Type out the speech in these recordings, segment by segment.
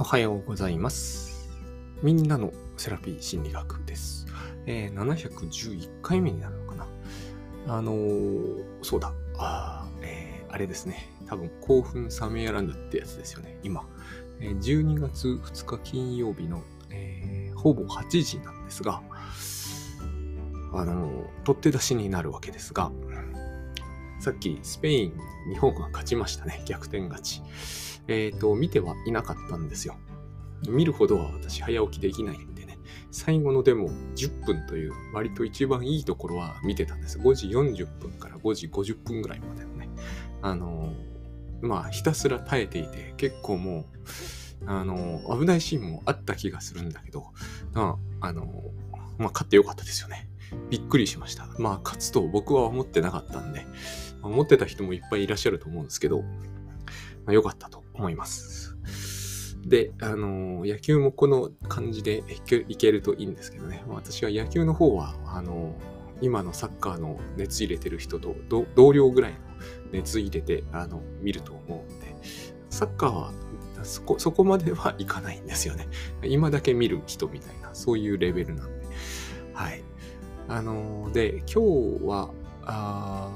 おはようございます。みんなのセラピー心理学です。えー、711回目になるのかな。あのーそうだ。あ、えーあれですね。多分、興奮冷めやらぬってやつですよね。今。えー12月2日金曜日の、えーほぼ8時なんですが、あの取って出しになるわけですが、さっきスペイン日本が勝ちましたね。逆転勝ち。えっ、と、見てはいなかったんですよ。見るほどは私早起きできないんでね。最後のでも10分という割と一番いいところは見てたんです。5時40分から5時50分ぐらいまでのね。あのーまあひたすら耐えていて結構もう、あのー危ないシーンもあった気がするんだけど、まあ、あのーまあ勝ってよかったですよね。びっくりしました。まあ勝つと僕は思ってなかったんで、思ってた人もいっぱいいらっしゃると思うんですけど、まあ、良かったと思います。で、あの野球もこの感じでいけるといいんですけどね。私は野球の方は、あの今のサッカーの熱入れてる人と同僚ぐらいの熱入れてあの見ると思うんで、サッカーはそこそこまではいかないんですよね。今だけ見る人みたいな、そういうレベルなんで。はい。あので、今日は、あ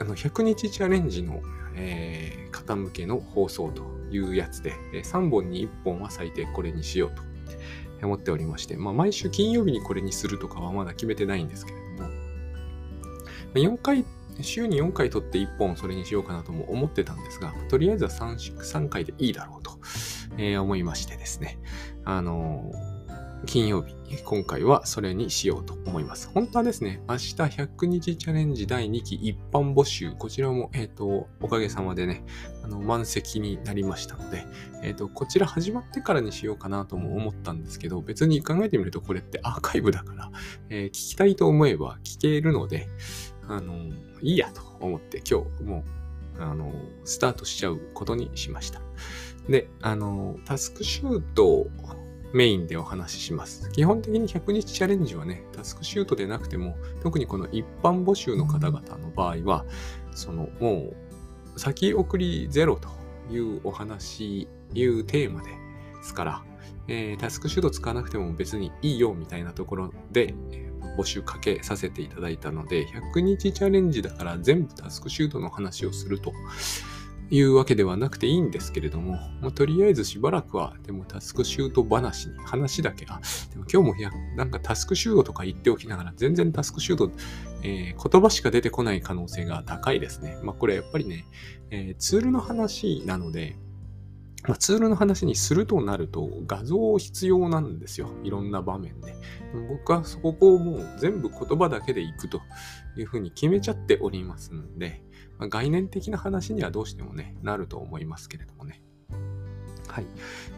あの、100日チャレンジの、えー方向けの放送というやつで、え3本に1本は最低これにしようと思っておりまして、まあ、毎週金曜日にこれにするとかはまだ決めてないんですけれども、ま4回、週に4回撮って1本それにしようかなとも思ってたんですが、とりあえずは 3, 3回でいいだろうと、えー思いましてですね、あのー金曜日、今回はそれにしようと思います。本当はですね、明日100日チャレンジ第2期一般募集、こちらも、えっ、と、おかげさまでね、あの、満席になりましたので、えっ、と、こちら始まってからにしようかなとも思ったんですけど、別に考えてみるとこれってアーカイブだから、えー聞きたいと思えば聞けるので、あの、いいやと思って今日もう、あの、スタートしちゃうことにしました。で、あの、タスクシュートメインでお話しします。基本的に100日チャレンジはね、タスクシュートでなくても、特にこの一般募集の方々の場合は、そのもう先送りゼロというお話、いうテーマですから、えータスクシュート使わなくても別にいいよみたいなところで、募集かけさせていただいたので、100日チャレンジだから全部タスクシュートの話をするというわけではなくていいんですけれども、もうとりあえずしばらくは、でもタスクシュート話に、話だけ、あ、でも今日もやなんかタスクシュートとか言っておきながら、全然タスクシュート、えー言葉しか出てこない可能性が高いですね。まあこれやっぱりね、えーツールの話なので、まあ、ツールの話にするとなると画像必要なんですよ。いろんな場面で。僕はそこをもう全部言葉だけでいくというふうに決めちゃっておりますんで、まあ概念的な話にはどうしてもね、なると思いますけれどもね。はい。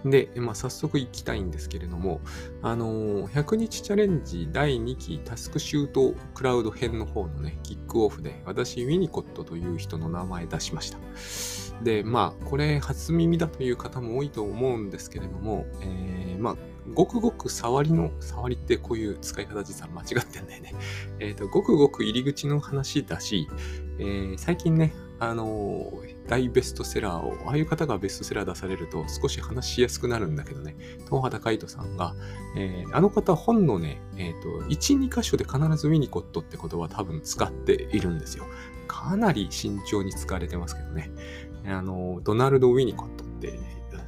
で、まあ、早速行きたいんですけれども、あのー100日チャレンジ第2期タスクシュートクラウド編の方のね、キックオフで、私、ウィニコットという人の名前出しました。で、まあ、これ、初耳だという方も多いと思うんですけれども、えーまあ、ごくごく触りの、触りってこういう使い方実は間違ってんだよね。えっ、と、ごくごく入り口の話だし、えー最近ね、あの大ベストセラーを、ああいう方がベストセラー出されると少し話しやすくなるんだけどね、東畑海人さんが、えーあの方本のね、えっ、と、1、2箇所で必ずウィニコットって言葉多分使っているんですよ。かなり慎重に使われてますけどね。あの、ドナルド・ウィニコットって、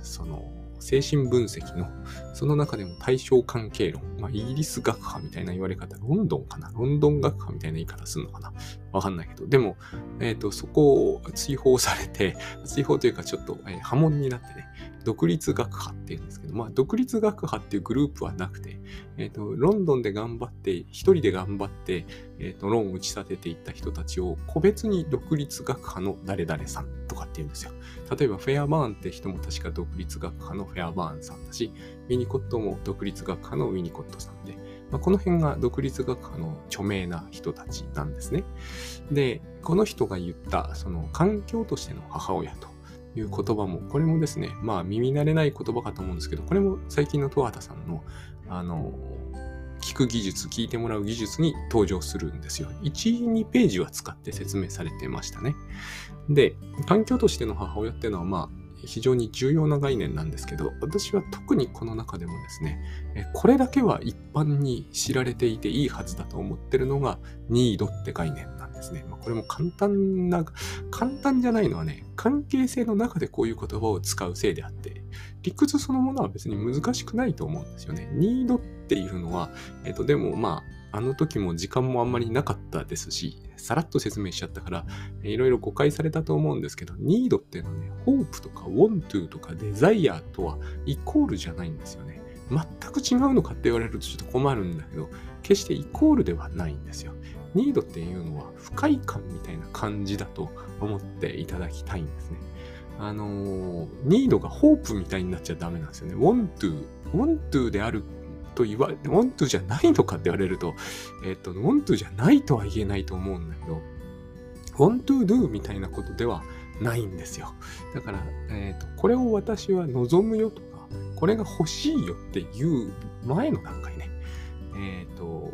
その、精神分析の、その中でも対象関係論、まあ、イギリス学派みたいな言われ方、ロンドンかな？ロンドン学派みたいな言い方するのかな？わかんないけど、でも、えっ、と、そこを追放されて、追放というかちょっと、えー波紋になってね、独立学派っていうんですけど、まあ、独立学派っていうグループはなくて、えっ、と、ロンドンで頑張って、一人で頑張って、えっ、と、論を打ち立てていった人たちを、個別に独立学派の誰々さんとかって言うんですよ。例えば、フェアバーンって人も確か独立学派のフェアバーンさんだし、ウィニコットも独立学派のウィニコットさんで、まあ、この辺が独立学派の著名な人たちなんですね。で、この人が言った、その環境としての母親という言葉も、これもですね、まあ耳慣れない言葉かと思うんですけど、これも最近の十畑さんの、あの、聞く技術、聞いてもらう技術に登場するんですよ。1、2ページは使って説明されてましたね。で、環境としての母親っていうのは、まあ、非常に重要な概念なんですけど、私は特にこの中でもですね、これだけは一般に知られていていいはずだと思ってるのが、ニードって概念なんですね。ま、これも簡単な、簡単じゃないのはね、関係性の中でこういう言葉を使うせいであって、理屈そのものは別に難しくないと思うんですよね。ニードっていうのは、えっ、と、でもまあ、あの時も時間もあんまりなかったですし、さらっと説明しちゃったから、いろいろ誤解されたと思うんですけど、need っていうのはね、hope とか want to とか desire とはイコールじゃないんですよね。全く違うのかって言われるとちょっと困るんだけど、決してイコールではないんですよ。need っていうのは不快感みたいな感じだと思っていただきたいんですね。あのー、need が hope みたいになっちゃダメなんですよね。want to, want to であると言わ、want to じゃないのかって言われると、えっ、と、want to じゃないとは言えないと思うんだけど、want to do みたいなことではないんですよ。だから、えっ、と、これを私は望むよとか、これが欲しいよっていう前の段階ね。えっ、と、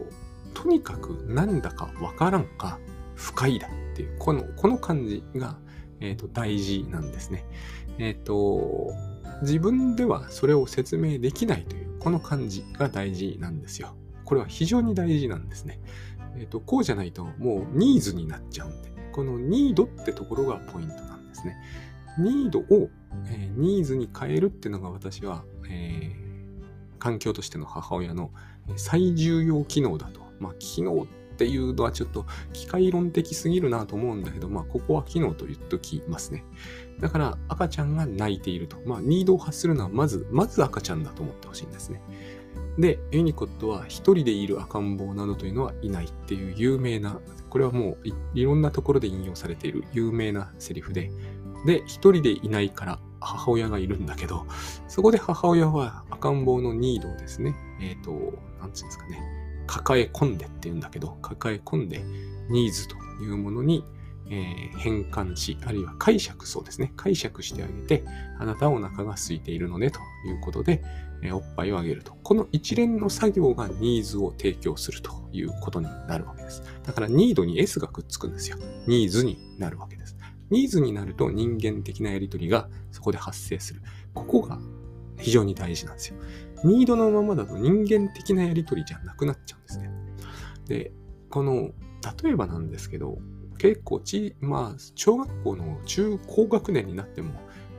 とにかくなんだかわからんか不快だっていう、この、この感じが、えっ、と、大事なんですね。えっ、と、自分ではそれを説明できないというこの感じが大事なんですよ。これは非常に大事なんですね。えっ、ー、と、こうじゃないともうニーズになっちゃうんで、このニードってところがポイントなんですね。ニードを、えー、ニーズに変えるっていうのが私は、えー、環境としての母親の最重要機能だと。まあ、機能っっていうのはちょっと機械論的すぎるなと思うんだけど、まあ、ここは機能と言っときますね。だから赤ちゃんが泣いていると。まあ、ニードを発するのはまず、まず赤ちゃんだと思ってほしいんですね。で、ユニコットは一人でいる赤ん坊などというのはいないっていう有名な、これはもういろんなところで引用されている有名なセリフで、で、一人でいないから母親がいるんだけど、そこで母親は赤ん坊のニードをですね、えっ、ー、と、なんつうんですかね、抱え込んでって言うんだけど、抱え込んでニーズというものにえー、変換し、あるいは解釈、そうですね。解釈してあげて、あなたお腹が空いているのねということで、えー、おっぱいをあげると。この一連の作業がニーズを提供するということになるわけです。だから、ニードに S がくっつくんですよ。ニーズになるわけです。ニーズになると人間的なやりとりがそこで発生する。ここが非常に大事なんですよ。ニードのままだと人間的なやりとりじゃなくなっちゃうんですね。で、この、例えばなんですけど、結構ち、まあ、小学校の中高学年になっても、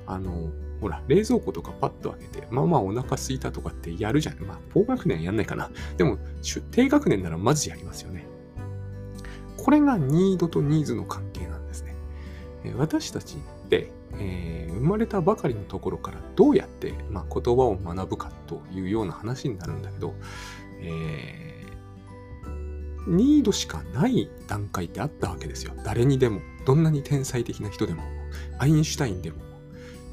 あの、ほら、冷蔵庫とかパッと開けて、まあまあお腹すいたとかってやるじゃん。まあ、高学年やんないかな。でも、低学年ならまずやりますよね。これがニードとニーズの関係なんですね。私たちって、えー、生まれたばかりのところからどうやって、まあ、言葉を学ぶかというような話になるんだけど、えーニードしかない段階ってあったわけですよ。誰にでも。どんなに天才的な人でも。アインシュタインでも。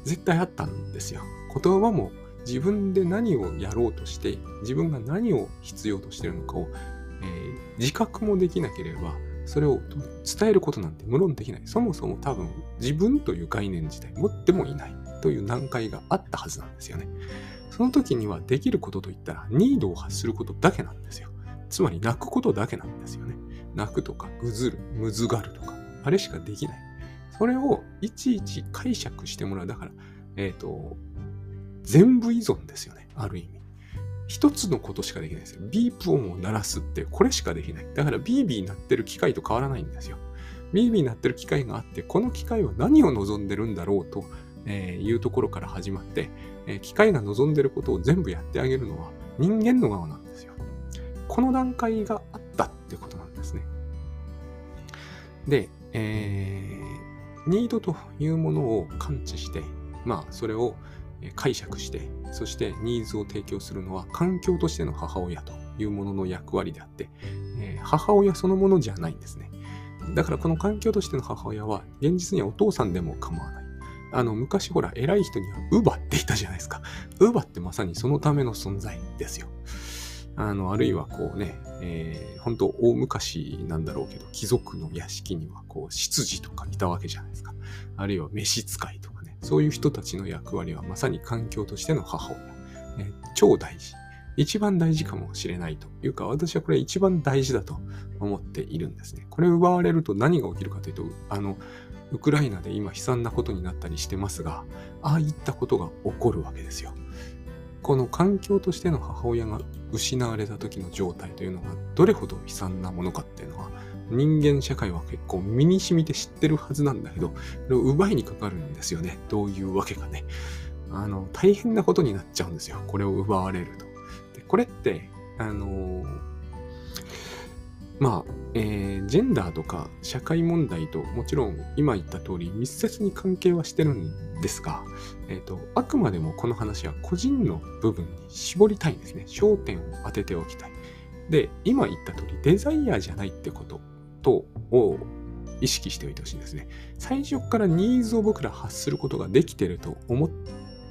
絶対あったんですよ。言葉も自分で何をやろうとして、自分が何を必要としてるのかを、えー、自覚もできなければ、それを伝えることなんて無論できない。そもそも多分自分という概念自体持ってもいないという難解があったはずなんですよね。その時にはできることといったら、ニードを発することだけなんですよ。つまり泣くことだけなんですよね。泣くとか、ぐずる、むずがるとか、あれしかできない。それをいちいち解釈してもらう。だから、えっ、ー、と、全部依存ですよね。ある意味。一つのことしかできないですよ。ビープ音を鳴らすってこれしかできない。だからビービー鳴ってる機械と変わらないんですよ。ビービー鳴ってる機械があって、この機械は何を望んでるんだろうと、えいうところから始まって、え機械が望んでることを全部やってあげるのは人間の側なんですよ。この段階があったってことなんですね。で、えー、ニードというものを感知して、まあ、それを解釈して、そしてニーズを提供するのは環境としての母親というものの役割であって、え、母親そのものじゃないんですね。だからこの環境としての母親は現実にはお父さんでも構わない。あの、昔ほら、偉い人にはウバって言ったじゃないですか。ウバってまさにそのための存在ですよ。あの、あるいはこうね、えー、本当大昔なんだろうけど、貴族の屋敷にはこう、執事とかいたわけじゃないですか。あるいは召使いとか、そういう人たちの役割はまさに環境としての母親。え、超大事。一番大事かもしれないというか、私はこれ一番大事だと思っているんですね。これ奪われると何が起きるかというと、あの、ウクライナで今悲惨なことになったりしてますが、ああいったことが起こるわけですよ。この環境としての母親が失われた時の状態というのがどれほど悲惨なものかっていうのは人間社会は結構身に染みて知ってるはずなんだけど、奪いにかかるんですよね。どういうわけかね。あの、大変なことになっちゃうんですよ。これを奪われると。でこれって、あの、まあ、えー、ジェンダーとか社会問題ともちろん今言った通り密接に関係はしてるんですが、えっ、ー、と、あくまでもこの話は個人の部分に絞りたいんですね。焦点を当てておきたい。で、今言った通りデザイアじゃないってこととを意識しておいてほしいんですね。最初からニーズを僕ら発することができてると思っ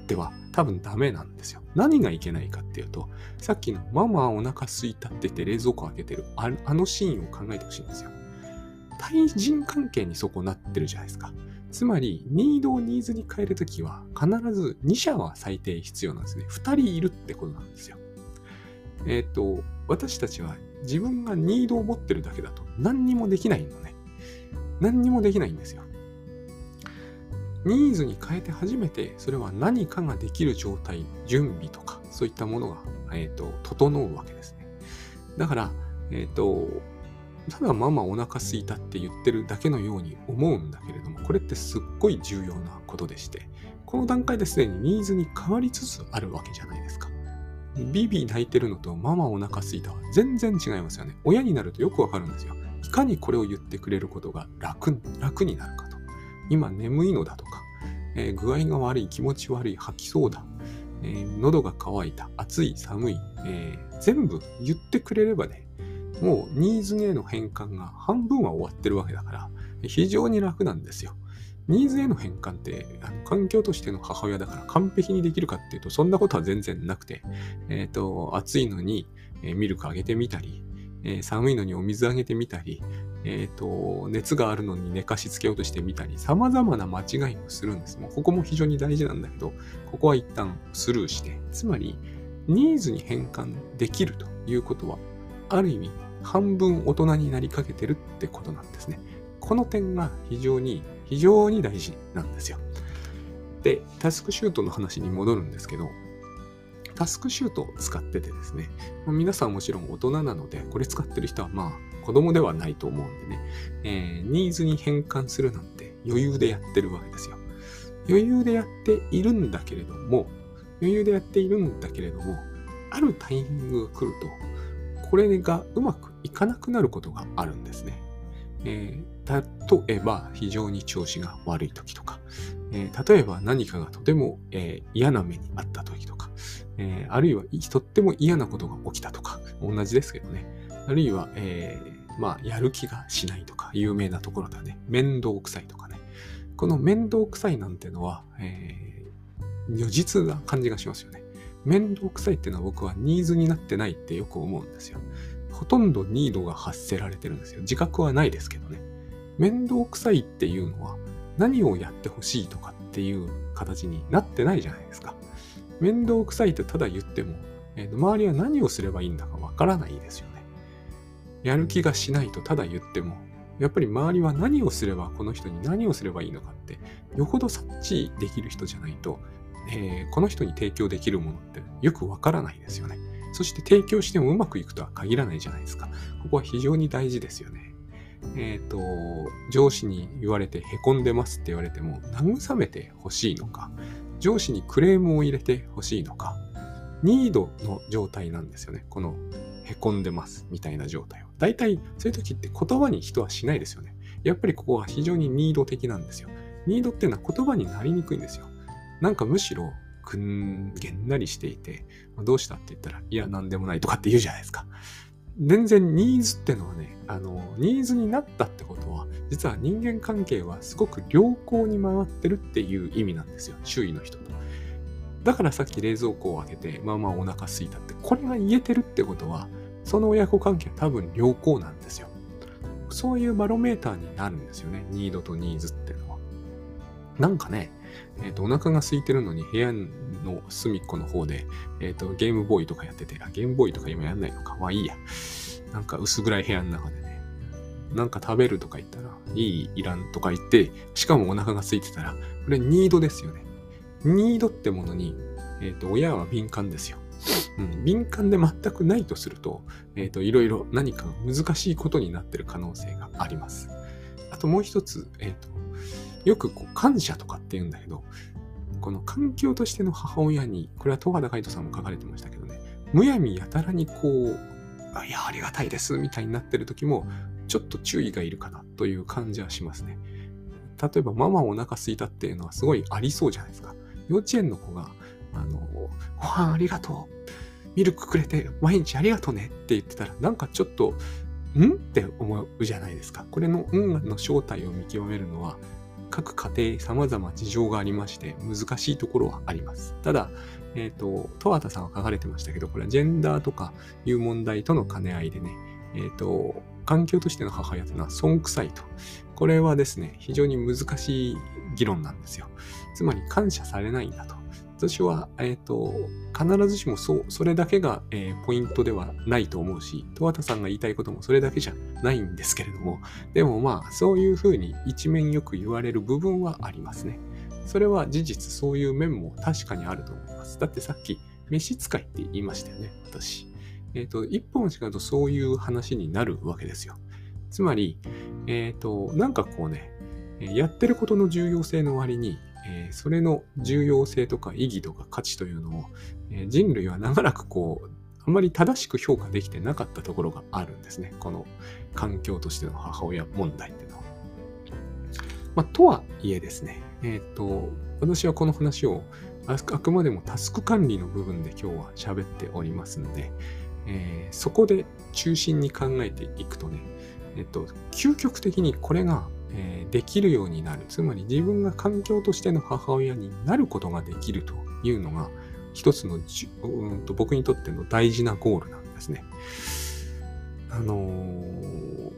ては多分ダメなんですよ。何がいけないかっていうと、さっきのママお腹すいたって言って冷蔵庫開けてるあのシーンを考えてほしいんですよ。対人関係にそこなってるじゃないですか。つまり、ニードをニーズに変えるときは、必ず2社は最低必要なんですね。2人いるってことなんですよ。えっ、ー、と、私たちは自分がニードを持ってるだけだと何にもできないのね。何にもできないんですよ。ニーズに変えて初めてそれは何かができる状態、準備とかそういったものが、えーと、整うわけですね。だから、えっ、ー、と、ただママお腹すいたって言ってるだけのように思うんだけれども、これってすっごい重要なことでして、この段階ですでにニーズに変わりつつあるわけじゃないですか。ビビ泣いてるのとママお腹すいたは全然違いますよね。親になるとよくわかるんですよ。いかにこれを言ってくれることが楽楽になるかと。今眠いのだとか、えー、具合が悪い、気持ち悪い、吐きそうだ、えー、喉が渇いた、暑い、寒い、えー、全部言ってくれればね、もうニーズへの変換が半分は終わってるわけだから、非常に楽なんですよ。ニーズへの変換ってあの環境としての母親だから完璧にできるかっていうとそんなことは全然なくて、えっ、ー、と、暑いのに、えミルクあげてみたり、え、寒いのにお水あげてみたり、えっ、ー、と、熱があるのに寝かしつけようとしてみたり、様々な間違いをするんです。もうここも非常に大事なんだけど、ここは一旦スルーして、つまり、ニーズに変換できるということは、ある意味、半分大人になりかけてるってことなんですね。この点が非常に非常に大事なんですよ。で、タスクシュートの話に戻るんですけど、タスクシュートを使っててですね、皆さんもちろん大人なので、これ使ってる人はまあ子供ではないと思うんでね、えー、ニーズに変換するなんて余裕でやってるわけですよ。余裕でやっているんだけれども、余裕でやっているんだけれども、あるタイミングが来ると、これがうまくいかなくなることがあるんですね。えー、例えば非常に調子が悪い時とか、えー、例えば何かがとても、えー、嫌な目にあった時とか、えあるいはとっても嫌なことが起きたとか、同じですけどね。あるいは、えまあ、やる気がしないとか、有名なところだね。面倒くさいとかね。この面倒くさいなんてのは、え如実な感じがしますよね。面倒くさいっていうのは僕はニーズになってないってよく思うんですよ。ほとんどニードが発せられてるんですよ。自覚はないですけどね。面倒くさいっていうのは何をやってほしいとかっていう形になってないじゃないですか。面倒くさいってただ言っても、えー、周りは何をすればいいんだかわからないですよね。やる気がしないとただ言っても、やっぱり周りは何をすればこの人に何をすればいいのかって、よほど察知できる人じゃないと、えー、この人に提供できるものってよくわからないですよね。そして提供してもうまくいくとは限らないじゃないですか。ここは非常に大事ですよね。えっ、ー、と、上司に言われて凹んでますって言われても慰めてほしいのか、上司にクレームを入れてほしいのか、ニードの状態なんですよね。この凹んでますみたいな状態は。大体そういう時って言葉に人はしないですよね。やっぱりここは非常にニード的なんですよ。ニードっていうのは言葉になりにくいんですよ。なんかむしろくんげんなりしていて、どうしたって言ったら、いや、なんでもないとかって言うじゃないですか。全然ニーズってのはね、あの、ニーズになったってことは、実は人間関係はすごく良好に回ってるっていう意味なんですよ。周囲の人と。だからさっき冷蔵庫を開けて、まあまあお腹すいたって、これが言えてるってことは、その親子関係は多分良好なんですよ。そういうバロメーターになるんですよね。ニードとニーズっていうのは。なんかね、えっ、ー、と、お腹が空いてるのに部屋の隅っこの方で、えっ、ー、と、ゲームボーイとかやってて、あ、ゲームボーイとか今やんないのか。まあいいや。なんか薄暗い部屋の中でね、なんか食べるとか言ったら、いい、いらんとか言って、しかもお腹が空いてたら、これニードですよね。ニードってものに、えっ、ー、と、親は敏感ですよ。うん、敏感で全くないとすると、えっ、ー、と、いろいろ何か難しいことになってる可能性があります。あともう一つ、えっ、ー、と、よくこう感謝とかって言うんだけど、この環境としての母親に、これは十和田海人さんも書かれてましたけどね、むやみやたらにこう、いや、ありがたいです、みたいになってる時も、ちょっと注意がいるかなという感じはしますね。例えば、ママお腹すいたっていうのはすごいありそうじゃないですか。幼稚園の子が、あの、ご飯ありがとう。ミルクくれて毎日ありがとうねって言ってたら、なんかちょっと、ん？って思うじゃないですか。これのんの正体を見極めるのは、各家庭様々事情がありまして、難しいところはあります。ただ、えっ、ー、と、戸畑さんは書かれてましたけど、これはジェンダーとかいう問題との兼ね合いでね、えっ、ー、と、環境としての母親というのは損臭いと。これはですね、非常に難しい議論なんですよ。つまり感謝されないんだと。私は、えっ、ー、と、必ずしもそう、それだけが、えー、ポイントではないと思うし、戸畑さんが言いたいこともそれだけじゃないんですけれども、でもまあ、そういうふうに一面よく言われる部分はありますね。それは事実、そういう面も確かにあると思います。だってさっき、召使いって言いましたよね、私。えっ、ー、と、一本違うとそういう話になるわけですよ。つまり、えっ、ー、と、なんかこうね、やってることの重要性の割に、えー、それの重要性とか意義とか価値というのを、えー、人類は長らくこう、あんまり正しく評価できてなかったところがあるんですね。この環境としての母親問題っていうのは。まあ、とはいえですね、えっ、と、私はこの話をあくまでもタスク管理の部分で今日は喋っておりますので、えー、そこで中心に考えていくとね、えっ、と、究極的にこれが、えー、できるようになる。つまり自分が環境としての母親になることができるというのが、一つのうんと僕にとっての大事なゴールなんですね。あのー、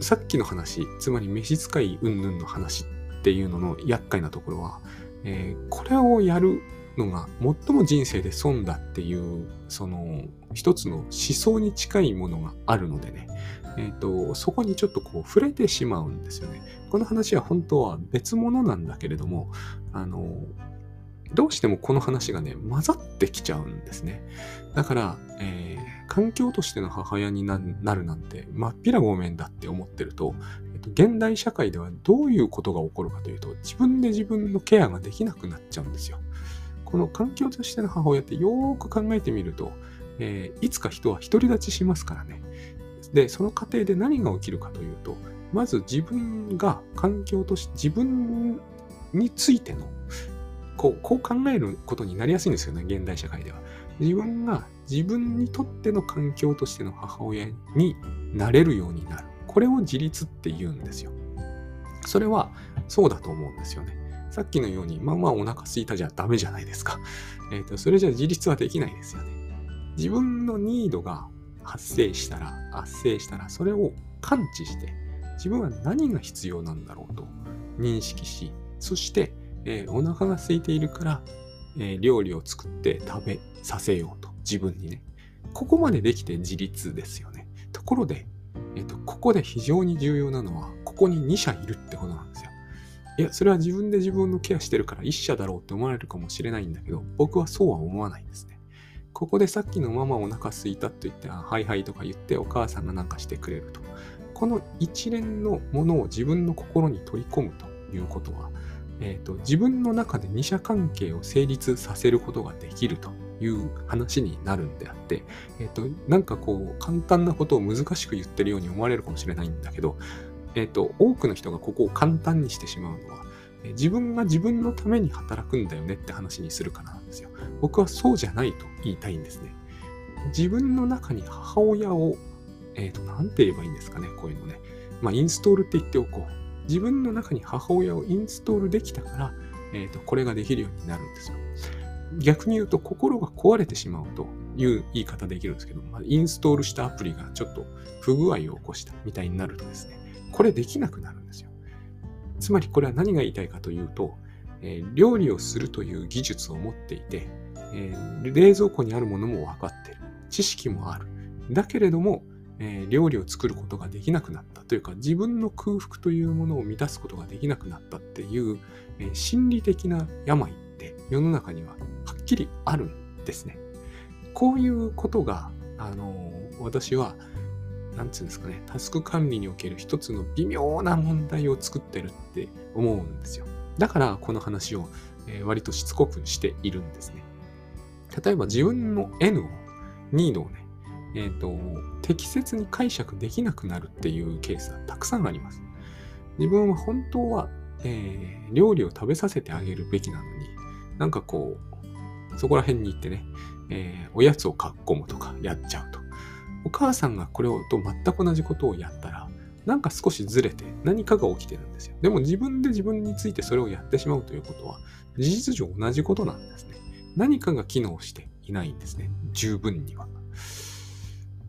さっきの話、つまり召使い云々の話っていうのの厄介なところは、えー、これをやるのが最も人生で損だっていう、その一つの思想に近いものがあるのでね、えっ、ー、と、そこにちょっとこう触れてしまうんですよね。この話は本当は別物なんだけれども、あの、どうしてもこの話がね、混ざってきちゃうんですね。だから、えー、環境としての母親になるなんて、まっぴらごめんだって思ってると、現代社会ではどういうことが起こるかというと、自分で自分のケアができなくなっちゃうんですよ。この環境としての母親ってよーく考えてみると、えー、いつか人は独り立ちしますからね。で、その過程で何が起きるかというと、まず自分が環境として自分についてのこうこう考えることになりやすいんですよね、現代社会では。自分が自分にとっての環境としての母親になれるようになる。これを自立って言うんですよ。それはそうだと思うんですよね。さっきのように、まあまあお腹すいたじゃダメじゃないですか。えっ、ー、と、それじゃ自立はできないですよね。自分のニードが発生したら、発生したら、それを感知して、自分は何が必要なんだろうと認識し、そして、えー、お腹が空いているから、えー、料理を作って食べさせようと、自分にね。ここまでできて自立ですよね。ところで、えっ、と、ここで非常に重要なのは、ここに2社いるってことなんですよ。いや、それは自分で自分のケアしてるから1社だろうって思われるかもしれないんだけど、僕はそうは思わないんですね。ここでさっきのママお腹すいたって言って、あはいはいとか言ってお母さんがなんかしてくれると。この一連のものを自分の心に取り込むということは、えーと、自分の中で二者関係を成立させることができるという話になるんであって、えっ、ー、と、なんかこう、簡単なことを難しく言ってるように思われるかもしれないんだけど、えっ、ー、と、多くの人がここを簡単にしてしまうのはえ、自分が自分のために働くんだよねって話にするからなんですよ。僕はそうじゃないと言いたいんですね。自分の中に母親を、え、ー、と、なんて言えばいいんですかね、こういうのね。まあ、インストールって言っておこう。自分の中に母親をインストールできたから、えっ、と、これができるようになるんですよ。逆に言うと、心が壊れてしまうという言い方できるんですけど、まあ、インストールしたアプリがちょっと不具合を起こしたみたいになるとですね、これできなくなるんですよ。つまりこれは何が言いたいかというと、えー、料理をするという技術を持っていて、えー、冷蔵庫にあるものも分かってる。知識もある。だけれども、えー、料理を作ることができなくなったというか、自分の空腹というものを満たすことができなくなったっていう、えー、心理的な病って世の中にははっきりあるんですね。こういうことが、あのー、私は、なんつうんですかね、タスク管理における一つの微妙な問題を作ってるって思うんですよ。だから、この話を、え割としつこくしているんですね。例えば自分の N を、ニードをね、えっ、ー、と、適切に解釈できなくなるっていうケースはたくさんあります。自分は本当は、えー、料理を食べさせてあげるべきなのに、なんかこう、そこら辺に行ってね、えー、おやつをかっこむとかやっちゃうと。お母さんがこれをと全く同じことをやったら、なんか少しずれて何かが起きてるんですよ。でも自分で自分についてそれをやってしまうということは、事実上同じことなんですね。何かが機能していないんですね。十分には。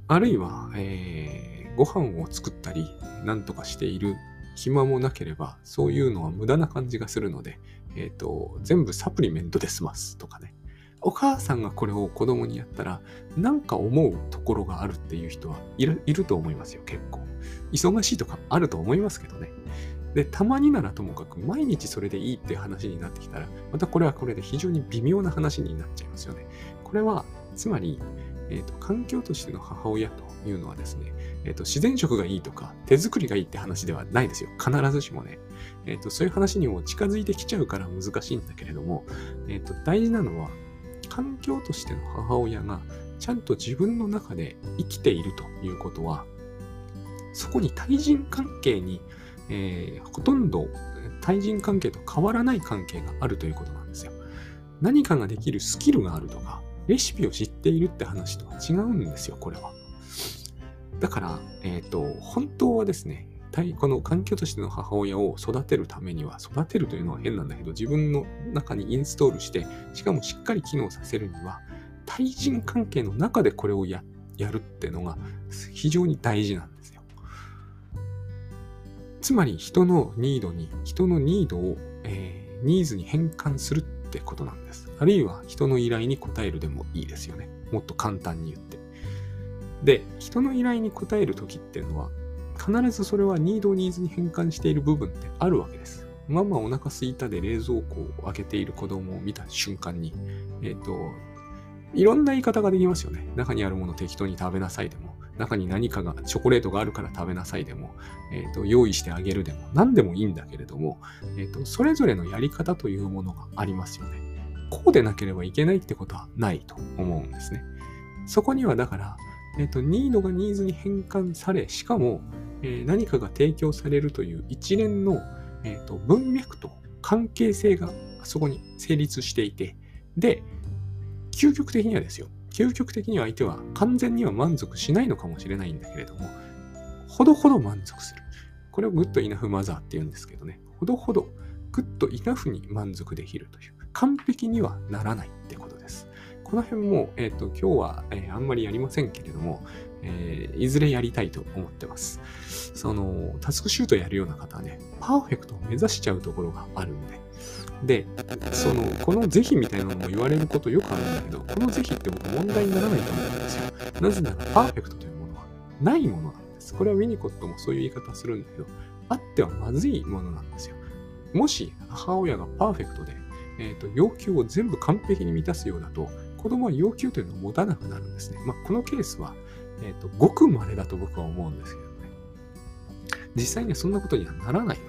あるいは、えー、ご飯を作ったり、なんとかしている暇もなければ、そういうのは無駄な感じがするので、えっ、ー、と、全部サプリメントで済ますとかね。お母さんがこれを子供にやったら、なんか思うところがあるっていう人はいるいると思いますよ、結構。忙しいとかあると思いますけどね。で、たまにならともかく毎日それでいいっていう話になってきたら、またこれはこれで非常に微妙な話になっちゃいますよね。これは、つまり、えーと、環境としての母親というのはですね、えーと、自然食がいいとか手作りがいいって話ではないですよ。必ずしもね。えーと、そういう話にも近づいてきちゃうから難しいんだけれども、えー、と大事なのは環境としての母親がちゃんと自分の中で生きているということは、そこに対人関係に、えー、ほとんど対人関係と変わらない関係があるということなんですよ。何かができるスキルがあるとか、レシピを知っているって話とは違うんですよ、これは。だから、えっ、ー、と、本当はですね、この環境としての母親を育てるためには、育てるというのは変なんだけど、自分の中にインストールして、しかもしっかり機能させるには、対人関係の中でこれをやるっていうのが非常に大事なんですよ。つまり人のニードに、人のニードを、えー、ニーズに変換するってことなんです。あるいは人の依頼に応えるでもいいですよね。もっと簡単に言って。で、人の依頼に応えるときっていうのは、必ずそれはニードニーズに変換している部分ってあるわけです。ママお腹すいたで冷蔵庫を開けている子供を見た瞬間に、えっ、ー、と、いろんな言い方ができますよね。中にあるもの適当に食べなさいでも、中に何かが、チョコレートがあるから食べなさいでも、えーと、用意してあげるでも、何でもいいんだけれども、えーと、それぞれのやり方というものがありますよね。こうでなければいけないってことはないと思うんですね。そこにはだから、えっ、と、ニードがニーズに変換され、しかも、えー、何かが提供されるという一連の、えーと、文脈と関係性がそこに成立していて、で、究極的にはですよ、究極的には相手は完全には満足しないのかもしれないんだけれども、ほどほど満足する。これをグッドイナフマザーって言うんですけどね、ほどほどグッドイナフに満足できるという。完璧にはならないってこ。の辺も、えっ、ー、と、今日は、えー、あんまりやりませんけれども、えー、いずれやりたいと思ってます。その、タスクシュートやるような方はね、パーフェクトを目指しちゃうところがあるんで。で、その、この是非みたいなのも言われることよくあるんだけど、この是非って僕問題にならないと思うんですよ。なぜなら、パーフェクトというものはないものなんです。これはウィニコットもそういう言い方するんだけど、あってはまずいものなんですよ。もし母親がパーフェクトでえーと、要求を全部完璧に満たすようだと、子供は要求というのを持たなくなるんですね。まあ、このケースは、えーと、ごく稀だと僕は思うんですけどね。実際にはそんなことにはならないの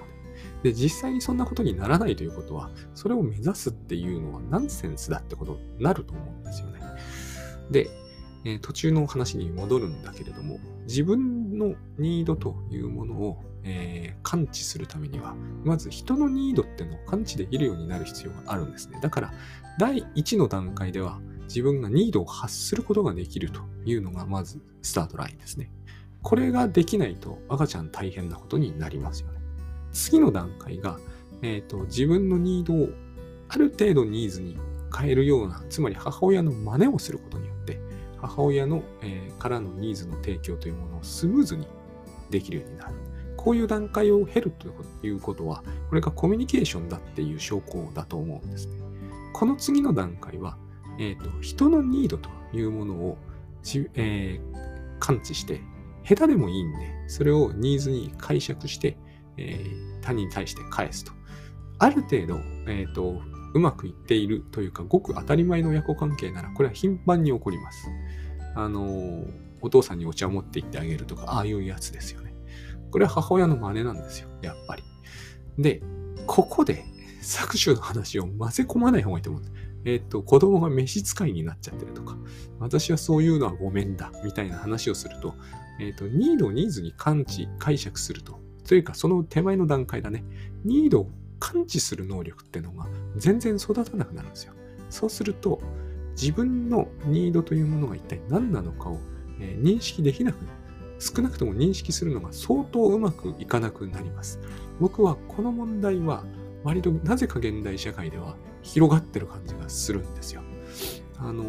で。で、実際にそんなことにならないということは、それを目指すっていうのはナンセンスだってことになると思うんですよね。で、えー、途中の話に戻るんだけれども、自分のニードというものをえー、感知するためには、まず人のニードっていうのを感知できるようになる必要があるんですね。だから、第1の段階では、自分がニードを発することができるというのが、まずスタートラインですね。これができないと赤ちゃん大変なことになりますよね。次の段階が、えーと、自分のニードをある程度ニーズに変えるような、つまり母親の真似をすることによって、母親の、えー、からのニーズの提供というものをスムーズにできるようになる。こういう段階を経るということは、これがコミュニケーションだっていう証拠だと思うんですね。この次の段階は、えーと、人のニードというものを、えー、感知して、下手でもいいんで、それをニーズに解釈して、えー、他人に対して返すと。ある程度、え、ー、と、うまくいっているというか、ごく当たり前の親子関係なら、これは頻繁に起こります。あのー、お父さんにお茶を持って行ってあげるとか、ああいうやつですよね。これは母親の真似なんですよ、やっぱり。で、ここで搾取の話を混ぜ込まない方がいいと思うんです。えっ、と、子供が召使いになっちゃってるとか、私はそういうのはごめんだ、みたいな話をすると、えっ、と、ニードをニーズに感知、解釈すると。というか、その手前の段階だね。ニードを感知する能力っていうのが全然育たなくなるんですよ。そうすると、自分のニードというものが一体何なのかを、えー、認識できなくなる。少なくとも認識するのが相当うまくいかなくなります。僕はこの問題は割となぜか現代社会では広がってる感じがするんですよ。あの、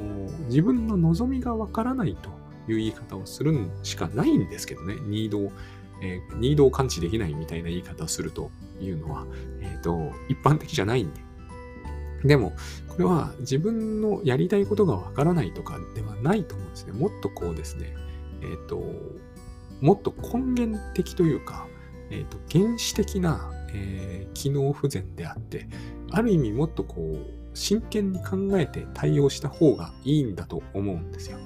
自分の望みがわからないという言い方をするしかないんですけどね。ニードを、えー、ニードを感知できないみたいな言い方をするというのは、えっ、ー、と、一般的じゃないんで。でも、これは自分のやりたいことがわからないとかではないと思うんですね。もっとこうですね、えっ、ー、と、もっと根源的というか、えっ、と、原始的なえー、機能不全であって、ある意味もっとこう、真剣に考えて対応した方がいいんだと思うんですよ。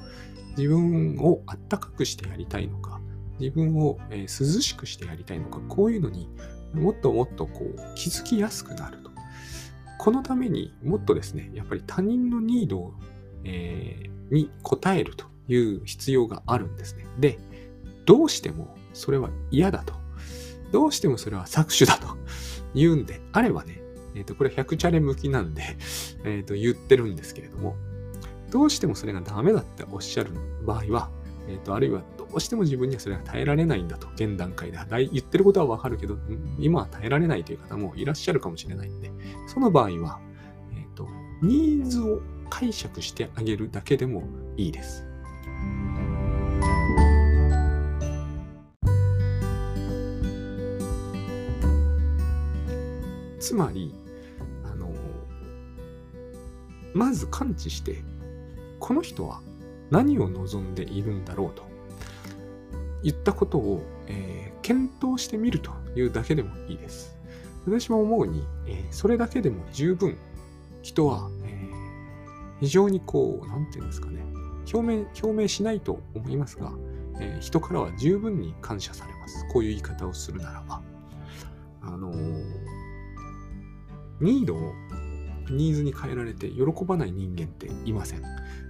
自分をあったかくしてやりたいのか、自分を、え、涼しくしてやりたいのか、こういうのにもっともっとこう気づきやすくなると。このためにもっとですね、やっぱり他人のニードを、えー、に応えるという必要があるんですね。で、どうしてもそれは嫌だと。どうしてもそれは搾取だと 言うんであればね、えっ、ー、と、これ100チャレ向きなんで えっと、言ってるんですけれども、どうしてもそれがダメだっておっしゃる場合は、えっ、ー、と、あるいはどうしても自分にはそれが耐えられないんだと、現段階で。言ってることはわかるけど、今は耐えられないという方もいらっしゃるかもしれないんで、その場合は、えっ、ー、と、ニーズを解釈してあげるだけでもいいです。つまり、あの、まず感知して、この人は何を望んでいるんだろうと言ったことを、えー、検討してみるというだけでもいいです。私も思うに、えー、それだけでも十分人は、えー、非常にこう、なんていうんですかね、表明、表明しないと思いますが、えー、人からは十分に感謝されます。こういう言い方をするならば。あのーニードをニーズに変えられて喜ばない人間っていません。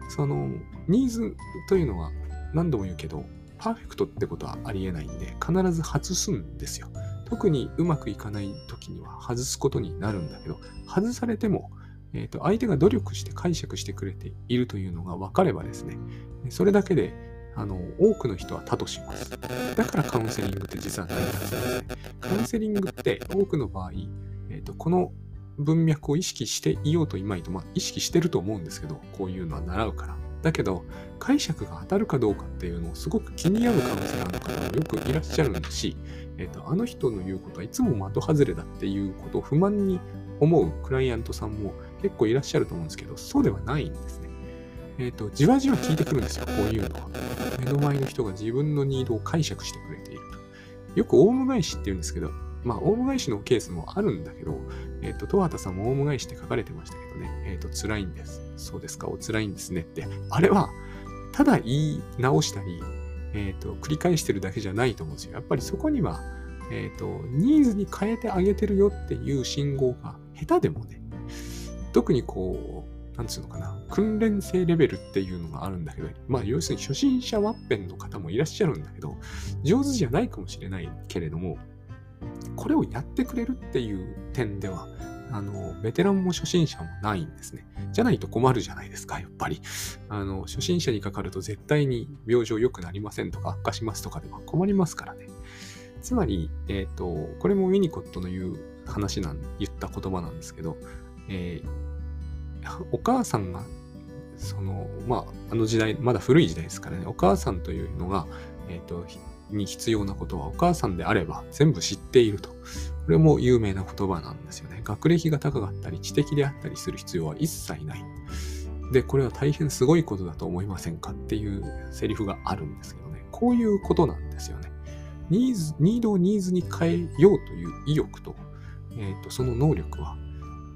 そのニーズというのは何度も言うけど、パーフェクトってことはありえないんで、必ず外すんですよ。特にうまくいかない時には外すことになるんだけど、外されても、えーと、相手が努力して解釈してくれているというのが分かればですね、それだけであの多くの人は多とします。だからカウンセリングって実は成り立つんですね。カウンセリングって多くの場合、えーとこの文脈を意識していようといまいと、まあ、意識してると思うんですけど、こういうのは習うから。だけど、解釈が当たるかどうかっていうのをすごく気に病むカウンセラーの方もよくいらっしゃるし、えっ、ー、と、あの人の言うことはいつも的外れだっていうことを不満に思うクライアントさんも結構いらっしゃると思うんですけど、そうではないんですね。えっ、ー、と、じわじわ聞いてくるんですよ、こういうのは。目の前の人が自分のニードを解釈してくれていると。よくオウム返しって言うんですけど、まあ、オウム返しのケースもあるんだけど、えっ、ー、と、戸畑さんもオウム返しって書かれてましたけどね、えっ、ー、と、辛いんです。そうですか、お辛いんですねって。あれは、ただ言い直したり、えっ、ー、と、繰り返してるだけじゃないと思うんですよ。やっぱりそこには、えっ、と、ニーズに変えてあげてるよっていう信号が下手でもね、特にこう、なんつうのかな、訓練生レベルっていうのがあるんだけど、まあ要するに初心者ワッペンの方もいらっしゃるんだけど、上手じゃないかもしれないけれども、これをやってくれるっていう点では、あの、ベテランも初心者もないんですね。じゃないと困るじゃないですか、やっぱり。あの、初心者にかかると絶対に病状良くなりませんとか悪化しますとかでは困りますからね。つまり、えっ、ー、と、これもウィニコットの言う話なん、言った言葉なんですけど、えー、お母さんが、その、まあ、あの時代、まだ古い時代ですからね、お母さんというのが、えっ、ー、と、に必要なことはお母さんであれば全部知っていると。これも有名な言葉なんですよね。学歴が高かったり知的であったりする必要は一切ない。で、これは大変すごいことだと思いませんかっていうセリフがあるんですけどね。こういうことなんですよね。ニーズ、ニードをニーズに変えようという意欲と、えっ、ー、と、その能力は、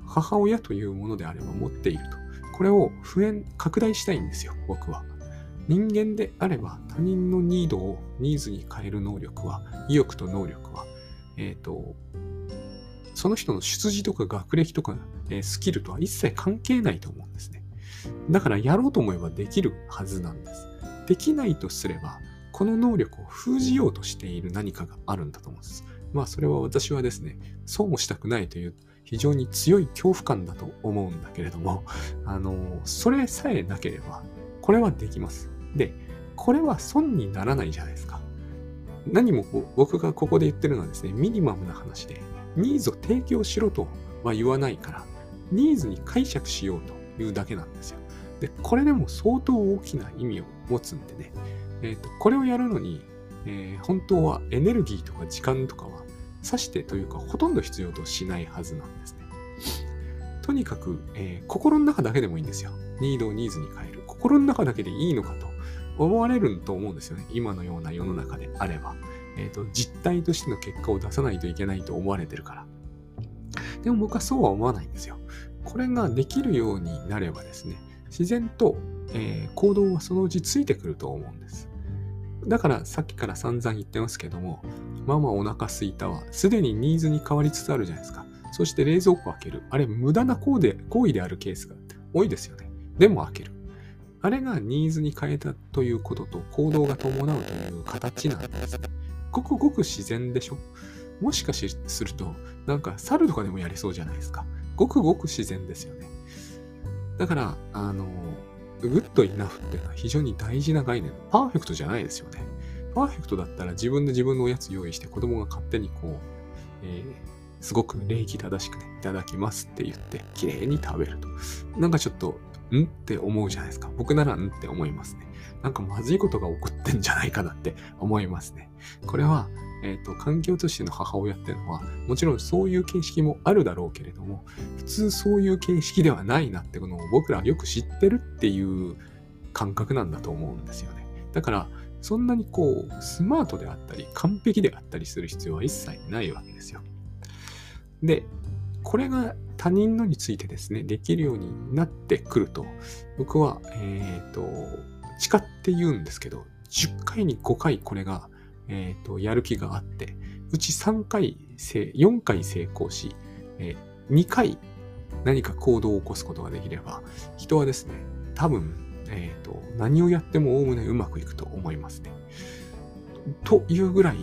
母親というものであれば持っていると。これを普遍、拡大したいんですよ、僕は。人間であれば他人のニードをニーズに変える能力は、意欲と能力は、えっ、ー、と、その人の出自とか学歴とか、え、スキルとは一切関係ないと思うんですね。だからやろうと思えばできるはずなんです。できないとすれば、この能力を封じようとしている何かがあるんだと思うんです。まあそれは私はですね、そうもしたくないという非常に強い恐怖感だと思うんだけれども、あの、それさえなければ、これはできます。で、これは損にならないじゃないですか。何も僕がここで言ってるのはですね、ミニマムな話で、ニーズを提供しろとは言わないから、ニーズに解釈しようというだけなんですよ。で、これでも相当大きな意味を持つんでね、えっ、ー、と、これをやるのに、えー、本当はエネルギーとか時間とかはさしてというかほとんど必要としないはずなんですね。とにかく、えー、心の中だけでもいいんですよ。ニードをニーズに変える。心の中だけでいいのかと思われると思うんですよね。今のような世の中であれば。えーと、実態としての結果を出さないといけないと思われてるから。でも僕はそうは思わないんですよ。これができるようになればですね、自然と、えー、行動はそのうちついてくると思うんです。だからさっきから散々言ってますけども、ママお腹すいたはすでにニーズに変わりつつあるじゃないですか。そして冷蔵庫開ける。あれ無駄な行為であるケースが多いですよね。でも開ける。あれがニーズに変えたということと行動が伴うという形なんですね。ごくごく自然でしょ？もしかしすると、なんか猿とかでもやりそうじゃないですか？ごくごく自然ですよね。だから、あの、グッドイナフっていうのは非常に大事な概念。パーフェクトじゃないですよね。パーフェクトだったら自分で自分のおやつ用意して子供が勝手にこう、えー、すごく礼儀正しくね、いただきますって言って、綺麗に食べると。なんかちょっと、ん？って思うじゃないですか。僕ならん？って思いますね。なんかまずいことが起こってんじゃないかなって思いますね。これは、えっ、ー、と、環境としての母親っていうのは、もちろんそういう形式もあるだろうけれども、普通そういう形式ではないなってことを僕らはよく知ってるっていう感覚なんだと思うんですよね。だから、そんなにこう、スマートであったり、完璧であったりする必要は一切ないわけですよ。で、これが他人のについてですね、できるようになってくると、僕は、えっ、ー、と、誓って言うんですけど、10回に5回これが、えっ、ー、と、やる気があって、うち3回、4回成功し、えー、2回何か行動を起こすことができれば、人はですね、多分、えっ、ー、と、何をやってもおおむねうまくいくと思いますね。というぐらい、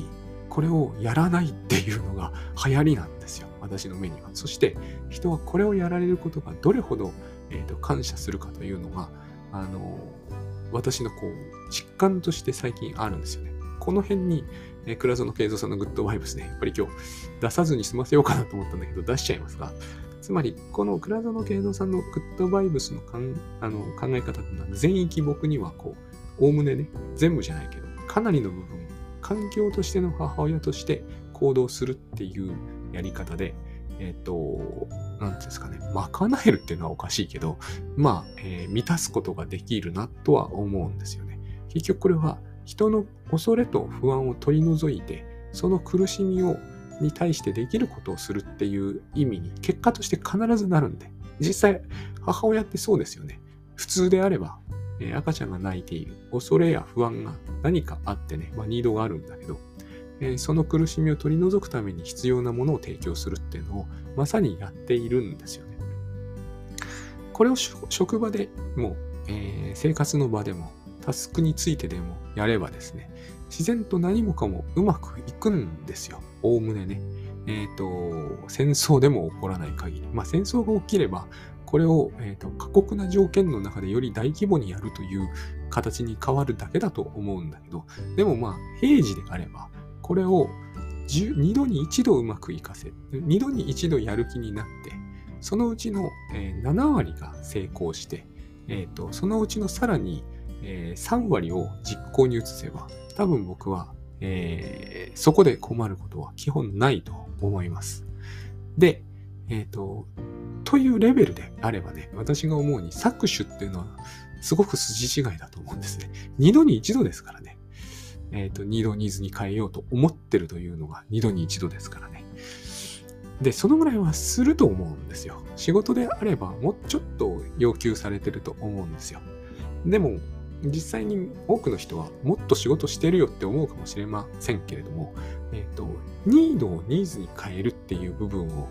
これをやらないっていうのが流行りなんですよ。私の目には。そして、人はこれをやられることがどれほど、えーと感謝するかというのが、あの、私のこう、実感として最近あるんですよね。この辺に、えー、倉園慶三さんのグッドバイブスね、やっぱり今日出さずに済ませようかなと思ったんだけど、出しちゃいますが、つまり、この倉園慶三さんのグッドバイブスのかんあの考え方というのは、全域僕にはこう、おおむねね、全部じゃないけど、かなりの部分、環境としての母親として行動するっていうやり方で、えっ、ー、と、なんていうんですかね、賄えるっていうのはおかしいけど、まあ、えー、満たすことができるなとは思うんですよね。結局これは人の恐れと不安を取り除いて、その苦しみをに対してできることをするっていう意味に結果として必ずなるんで、実際母親ってそうですよね。普通であれば、えー、赤ちゃんが泣いている恐れや不安が何かあってね、まあ、ニードがあるんだけど、え、その苦しみを取り除くために必要なものを提供するっていうのをまさにやっているんですよね。これを職場でも、えー、生活の場でもタスクについてでもやればですね、自然と何もかもうまくいくんですよ。おおむねね。えっ、ー、と、戦争でも起こらない限り。まあ戦争が起きれば、これを、えーと、過酷な条件の中でより大規模にやるという形に変わるだけだと思うんだけど、でもまあ平時であれば、これを2度に1度うまくいかせ、2度に1度やる気になって、そのうちの7割が成功して、えーと、そのうちのさらに3割を実行に移せば、多分僕は、えー、そこで困ることは基本ないと思います。で、え、ー、と、というレベルであればね、私が思うに搾取っていうのはすごく筋違いだと思うんですね。2度に1度ですからね。えっ、ー、と、2度ニーズに変えようと思ってるというのが2度に1度ですからね。で、そのぐらいはすると思うんですよ。仕事であればもうちょっと要求されてると思うんですよ。でも、実際に多くの人はもっと仕事してるよって思うかもしれませんけれども、えっ、ー、と、ニードをニーズに変えるっていう部分を、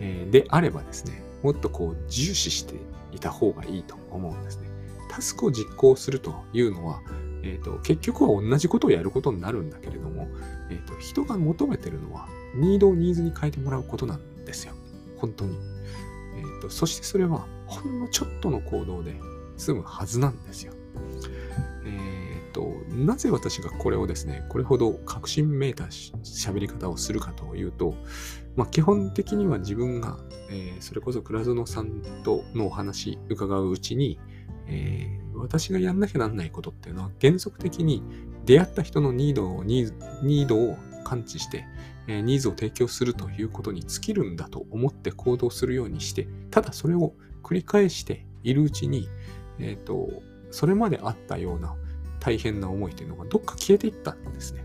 えー、であればですね、もっとこう重視していた方がいいと思うんですね。タスクを実行するというのは、えーと、結局は同じことをやることになるんだけれども、えーと、人が求めてるのは、ニードをニーズに変えてもらうことなんですよ。本当に。えーと、そしてそれは、ほんのちょっとの行動で済むはずなんですよ。えっ、ー、と、なぜ私がこれをですね、これほど革新めいた喋り方をするかというと、まあ、基本的には自分が、えー、それこそ倉園さんとのお話伺ううちに、えー、私がやんなきゃなんないことっていうのは原則的に出会った人のニードをニードを感知して、え、ニーズを提供するということに尽きるんだと思って行動するようにして、ただそれを繰り返しているうちに、えっ、ー、と、それまであったような大変な思いというのがどっか消えていったんですね。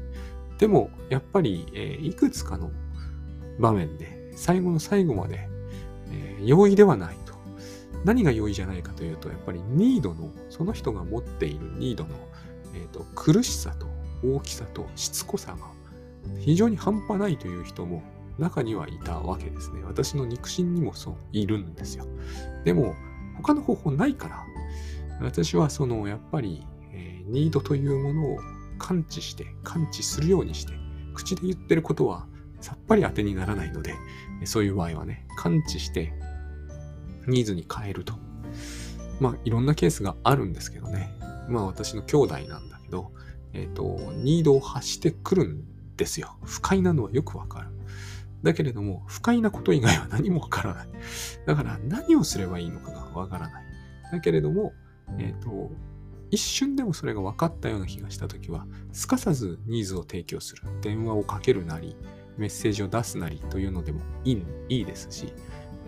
でも、やっぱり、えー、いくつかの場面で、最後の最後まで、えー、容易ではない何が良いじゃないかというと、やっぱりニードの、その人が持っているニードの、えーと、苦しさと大きさとしつこさが非常に半端ないという人も中にはいたわけですね。私の肉親にもそういるんですよ。でも、他の方法ないから、私はその、やっぱり、えー、ニードというものを感知して、感知するようにして、口で言ってることはさっぱり当てにならないので、そういう場合はね、感知して、ニーズに変えると。まあ、いろんなケースがあるんですけどね。まあ、私の兄弟なんだけど、えっ、ー、と、ニードを発してくるんですよ。不快なのはよくわかる。だけれども、不快なこと以外は何もわからない。だから何をすればいいのかがわからない。だけれども、えっ、ー、と、一瞬でもそれが分かったような気がしたときは、すかさずニーズを提供する。電話をかけるなり、メッセージを出すなりというのでもいいいいですし、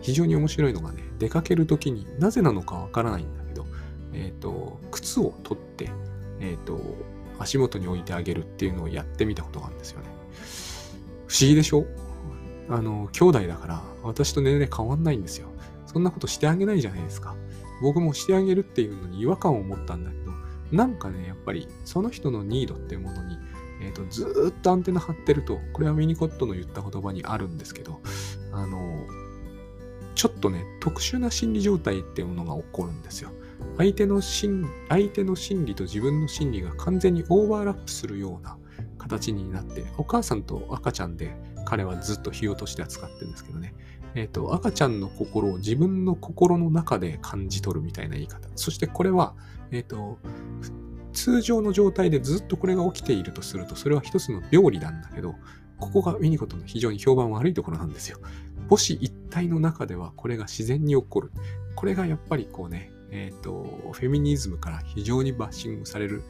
非常に面白いのがね、出かけるときになぜなのかわからないんだけど、えっ、ー、と、靴を取って、えっ、ー、と、足元に置いてあげるっていうのをやってみたことがあるんですよね。不思議でしょ？あの、兄弟だから私と年齢変わんないんですよ。そんなことしてあげないじゃないですか。僕もしてあげるっていうのに違和感を持ったんだけど、なんかね、やっぱりその人のニードっていうものに、えーと、ずっとアンテナ張ってると、これはミニコットの言った言葉にあるんですけど、あの、ちょっとね、特殊な心理状態っていうものが起こるんですよ。相手の心相手の心理と自分の心理が完全にオーバーラップするような形になって、お母さんと赤ちゃんで彼はずっと火をとして扱ってるんですけどね。えっ、ー、と、赤ちゃんの心を自分の心の中で感じ取るみたいな言い方。そしてこれは、えっ、ー、と、通常の状態でずっとこれが起きているとすると、それは一つの病理なんだけど、ここがウィニコトの非常に評判悪いところなんですよ。母子一体の中ではこれが自然に起こる。これがやっぱりこうね、えっ、ー、と、フェミニズムから非常にバッシングされる、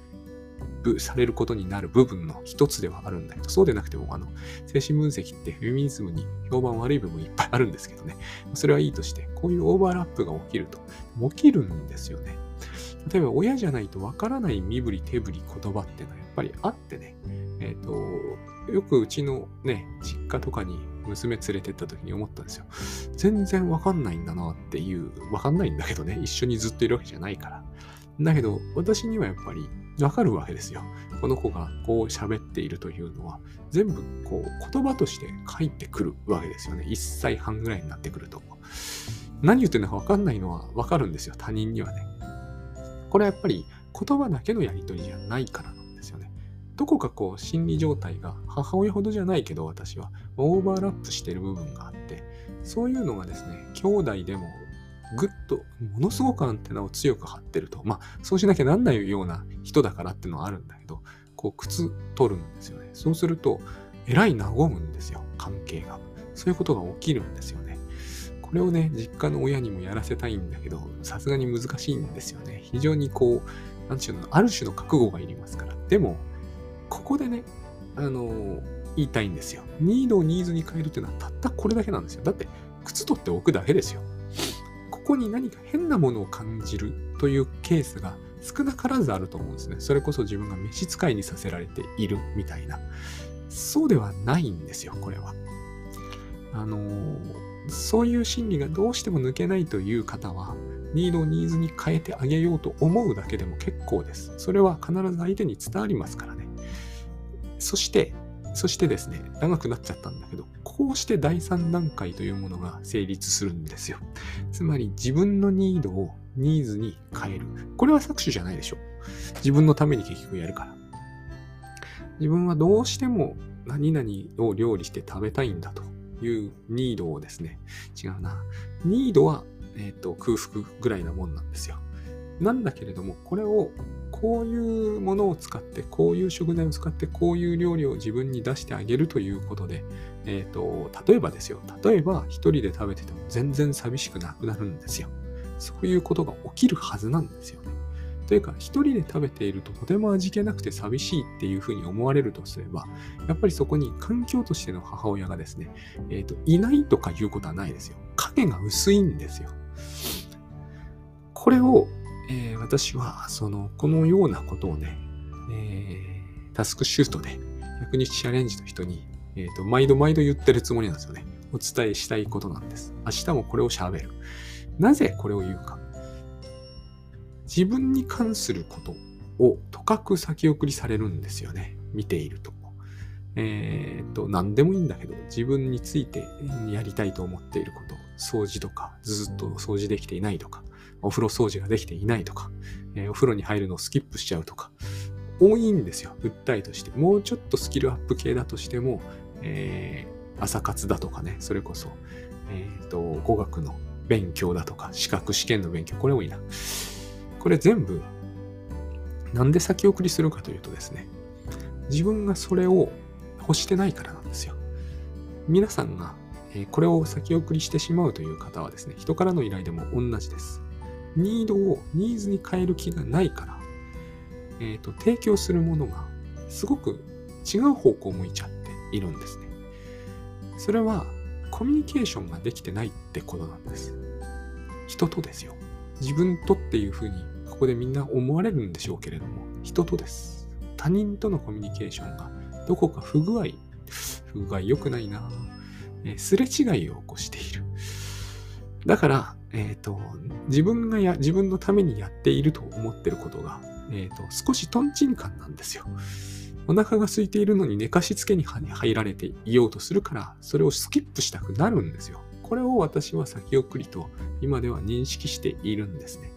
されることになる部分の一つではあるんだけど、そうでなくても、あの、精神分析ってフェミニズムに評判悪い部分いっぱいあるんですけどね。それはいいとして、こういうオーバーラップが起きると、起きるんですよね。例えば親じゃないとわからない身振り手振り言葉っていうのはやっぱりあってね、えっ、ー、と、よくうちのね、実家とかに娘連れてった時に思ったんですよ。全然わかんないんだなっていう、わかんないんだけどね、一緒にずっといるわけじゃないから。だけど、私にはやっぱりわかるわけですよ。この子がこう喋っているというのは、全部こう言葉として返ってくるわけですよね。1歳半ぐらいになってくると。何言ってるのかわかんないのはわかるんですよ、他人にはね。これはやっぱり言葉だけのやりとりじゃないからどこかこう心理状態が母親ほどじゃないけど私はオーバーラップしてる部分があってそういうのがですね兄弟でもぐっとものすごくアンテナを強く張ってると。まあそうしなきゃなんないような人だからっていうのはあるんだけどこう靴取るんですよね。そうするとえらい和むんですよ。関係が。そういうことが起きるんですよね。これをね実家の親にもやらせたいんだけどさすがに難しいんですよね。非常にこうなんていうのある種の覚悟がいりますから。でもここでね、あのー、言いたいんですよ。ニードをニーズに変えるっていうのはたったこれだけなんですよ。だって、靴取っておくだけですよ。ここに何か変なものを感じるというケースが少なからずあると思うんですね。それこそ自分が召使いにさせられているみたいな。そうではないんですよ、これは。あのー、そういう心理がどうしても抜けないという方は、ニードをニーズに変えてあげようと思うだけでも結構です。それは必ず相手に伝わりますからね。そして、そしてですね、長くなっちゃったんだけど、こうして第3段階というものが成立するんですよ。つまり自分のニードをニーズに変える。これは搾取じゃないでしょ。自分のために結局やるから。自分はどうしても何々を料理して食べたいんだというニードをですね、違うな。ニードは、えっ、ー、と空腹ぐらいなもんなんですよ。なんだけれども、これをこういうものを使って、こういう食材を使って、こういう料理を自分に出してあげるということで、え、ー、と、例えばですよ。例えば、一人で食べてても全然寂しくなくなるんですよ。そういうことが起きるはずなんですよね。というか、一人で食べているととても味気なくて寂しいっていうふうに思われるとすれば、やっぱりそこに環境としての母親がですね、えっ、ー、と、いないとかいうことはないですよ。影が薄いんですよ。これを、えー、私は、その、このようなことをね、えー、タスクシュートで100日チャレンジの人に、えっ、ー、と、毎度毎度言ってるつもりなんですよね。お伝えしたいことなんです。明日もこれを喋る。なぜこれを言うか。自分に関することをとかく先送りされるんですよね。見ていると。え、っと、何でもいいんだけど、自分についてやりたいと思っていること、掃除とか、ずっと掃除できていないとか、お風呂掃除ができていないとか、え、お風呂に入るのをスキップしちゃうとか、多いんですよ、訴えとして。もうちょっとスキルアップ系だとしても、えー、朝活だとかね、それこそ、えっ、と、語学の勉強だとか、資格試験の勉強、これもいいな。これ全部、なんで先送りするかというとですね、自分がそれを欲してないからなんですよ。皆さんが、えこれを先送りしてしまうという方はですね、人からの依頼でも同じです。ニードをニーズに変える気がないから、えっ、ー、と、提供するものがすごく違う方向を向いちゃっているんですね。それはコミュニケーションができてないってことなんです。人とですよ。自分とっていうふうにここでみんな思われるんでしょうけれども、人とです。他人とのコミュニケーションがどこか不具合、不具合良くないなえすれ違いを起こしている。だから、えっ、ー、と、自分がや、自分のためにやっていると思ってることが、えっ、ー、と、少しトンチンカンなんですよ。お腹が空いているのに寝かしつけに入られていようとするから、それをスキップしたくなるんですよ。これを私は先送りと今では認識しているんですね。